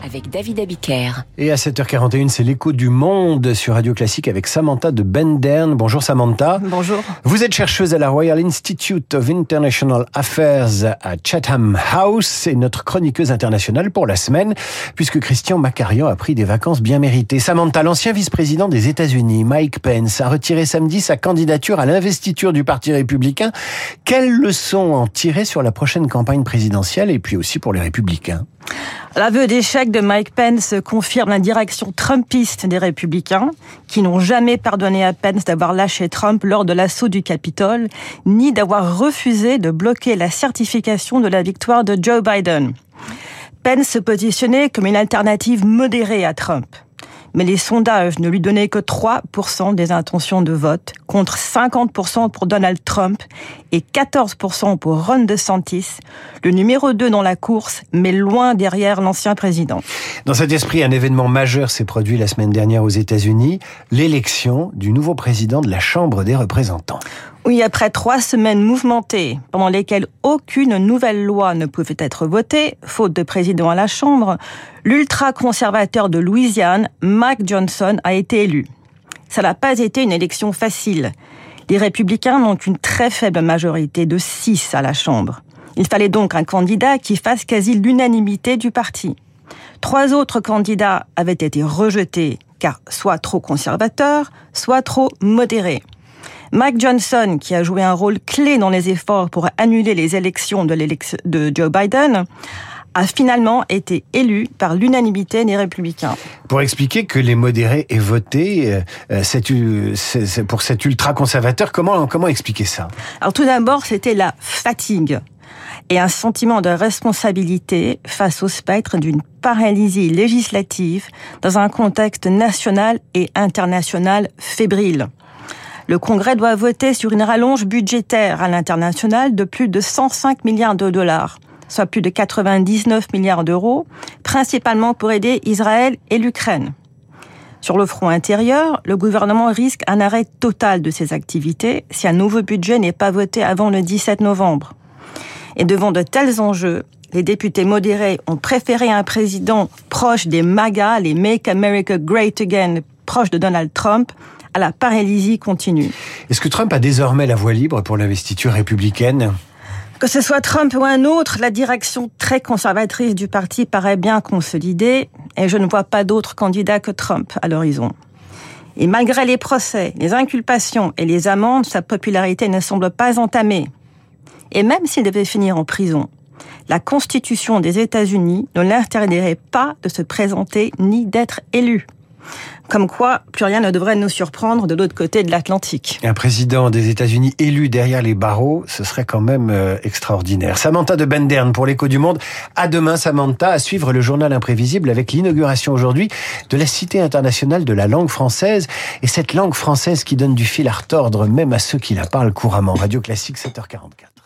avec David Abiker. Et à 7h41, c'est l'écho du monde sur Radio Classique avec Samantha de Bendern. Bonjour Samantha. Bonjour. Vous êtes chercheuse à la Royal Institute of International Affairs à Chatham House et notre chroniqueuse internationale pour la semaine, puisque Christian Macarian a pris des vacances bien méritées. Samantha, l'ancien vice-président des États-Unis, Mike Pence, a retiré samedi sa candidature à l'investiture du Parti républicain. Quelles leçons en tirer sur la prochaine campagne présidentielle et puis aussi pour les républicains? L'aveu d'échec de Mike Pence confirme la direction trumpiste des républicains, qui n'ont jamais pardonné à Pence d'avoir lâché Trump lors de l'assaut du Capitole, ni d'avoir refusé de bloquer la certification de la victoire de Joe Biden. Pence se positionnait comme une alternative modérée à Trump mais les sondages ne lui donnaient que 3% des intentions de vote, contre 50% pour Donald Trump et 14% pour Ron DeSantis, le numéro 2 dans la course, mais loin derrière l'ancien président. Dans cet esprit, un événement majeur s'est produit la semaine dernière aux États-Unis, l'élection du nouveau président de la Chambre des représentants. Oui, après trois semaines mouvementées, pendant lesquelles aucune nouvelle loi ne pouvait être votée, faute de président à la Chambre, l'ultra-conservateur de Louisiane, Mike Johnson, a été élu. Ça n'a pas été une élection facile. Les républicains n'ont qu'une très faible majorité de 6 à la Chambre. Il fallait donc un candidat qui fasse quasi l'unanimité du parti. Trois autres candidats avaient été rejetés, car soit trop conservateurs, soit trop modérés. Mike Johnson, qui a joué un rôle clé dans les efforts pour annuler les élections de, de Joe Biden, a finalement été élu par l'unanimité des républicains. Pour expliquer que les modérés aient voté euh, pour cet ultra-conservateur, comment, comment expliquer ça? Alors tout d'abord, c'était la fatigue et un sentiment de responsabilité face au spectre d'une paralysie législative dans un contexte national et international fébrile. Le Congrès doit voter sur une rallonge budgétaire à l'international de plus de 105 milliards de dollars, soit plus de 99 milliards d'euros, principalement pour aider Israël et l'Ukraine. Sur le front intérieur, le gouvernement risque un arrêt total de ses activités si un nouveau budget n'est pas voté avant le 17 novembre. Et devant de tels enjeux, les députés modérés ont préféré un président proche des MAGA, les Make America Great Again, proche de Donald Trump, à la paralysie continue. Est-ce que Trump a désormais la voie libre pour l'investiture républicaine? Que ce soit Trump ou un autre, la direction très conservatrice du parti paraît bien consolidée et je ne vois pas d'autre candidat que Trump à l'horizon. Et malgré les procès, les inculpations et les amendes, sa popularité ne semble pas entamée. Et même s'il devait finir en prison, la Constitution des États-Unis ne l'interdirait pas de se présenter ni d'être élu. Comme quoi, plus rien ne devrait nous surprendre de l'autre côté de l'Atlantique. Un président des États-Unis élu derrière les barreaux, ce serait quand même euh, extraordinaire. Samantha de Bendern pour l'écho du monde. À demain, Samantha, à suivre le journal imprévisible avec l'inauguration aujourd'hui de la Cité internationale de la langue française. Et cette langue française qui donne du fil à retordre même à ceux qui la parlent couramment. Radio Classique 7h44.